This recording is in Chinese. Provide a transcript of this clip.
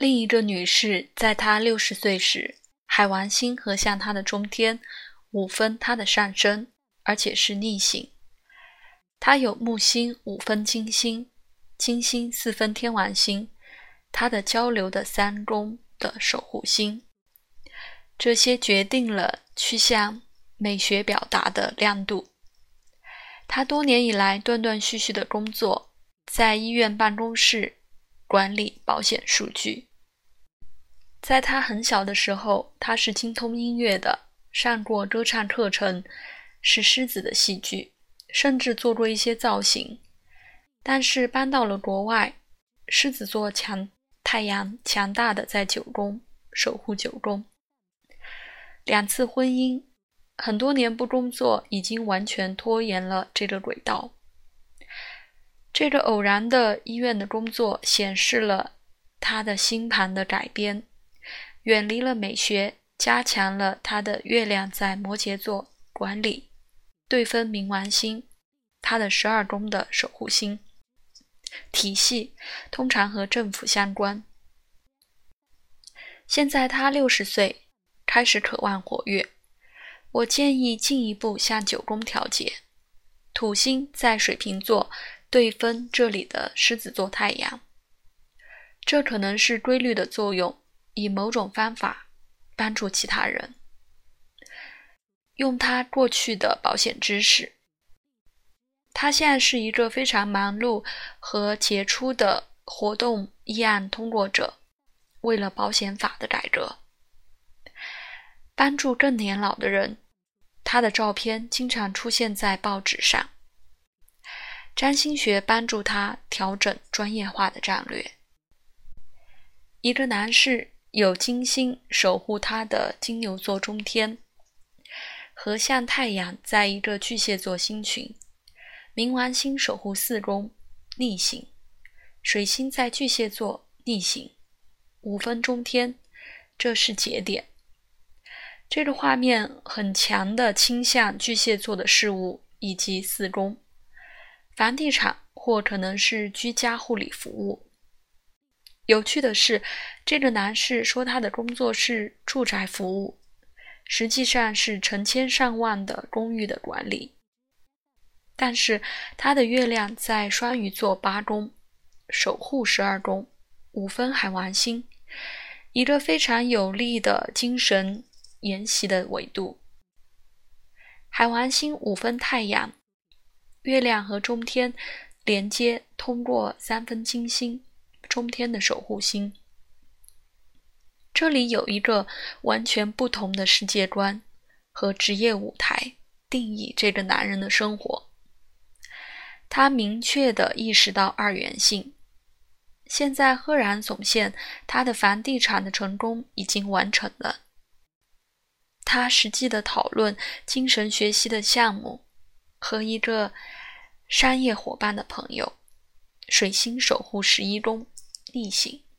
另一个女士在她六十岁时，海王星合向她的中天，五分她的上升，而且是逆行。她有木星五分金星，金星四分天王星，她的交流的三宫的守护星。这些决定了趋向美学表达的亮度。她多年以来断断续续的工作，在医院办公室管理保险数据。在他很小的时候，他是精通音乐的，上过歌唱课程，是狮子的戏剧，甚至做过一些造型。但是搬到了国外，狮子座强太阳强大的在九宫守护九宫，两次婚姻，很多年不工作，已经完全拖延了这个轨道。这个偶然的医院的工作显示了他的星盘的改编。远离了美学，加强了他的月亮在摩羯座管理对分冥王星，他的十二宫的守护星体系通常和政府相关。现在他六十岁，开始渴望活跃。我建议进一步向九宫调节。土星在水瓶座对分这里的狮子座太阳，这可能是规律的作用。以某种方法帮助其他人，用他过去的保险知识。他现在是一个非常忙碌和杰出的活动议案通过者。为了保险法的改革，帮助更年老的人，他的照片经常出现在报纸上。占星学帮助他调整专业化的战略。一个男士。有金星守护他的金牛座中天，和向太阳在一个巨蟹座星群，冥王星守护四宫逆行，水星在巨蟹座逆行，五分中天，这是节点。这个画面很强的倾向巨蟹座的事物以及四宫，房地产或可能是居家护理服务。有趣的是，这个男士说他的工作是住宅服务，实际上是成千上万的公寓的管理。但是他的月亮在双鱼座八宫，守护十二宫，五分海王星，一个非常有力的精神研习的维度。海王星五分太阳，月亮和中天连接，通过三分金星。中天的守护星，这里有一个完全不同的世界观和职业舞台定义这个男人的生活。他明确的意识到二元性，现在赫然总现他的房地产的成功已经完成了。他实际的讨论精神学习的项目和一个商业伙伴的朋友，水星守护十一宫。逆行。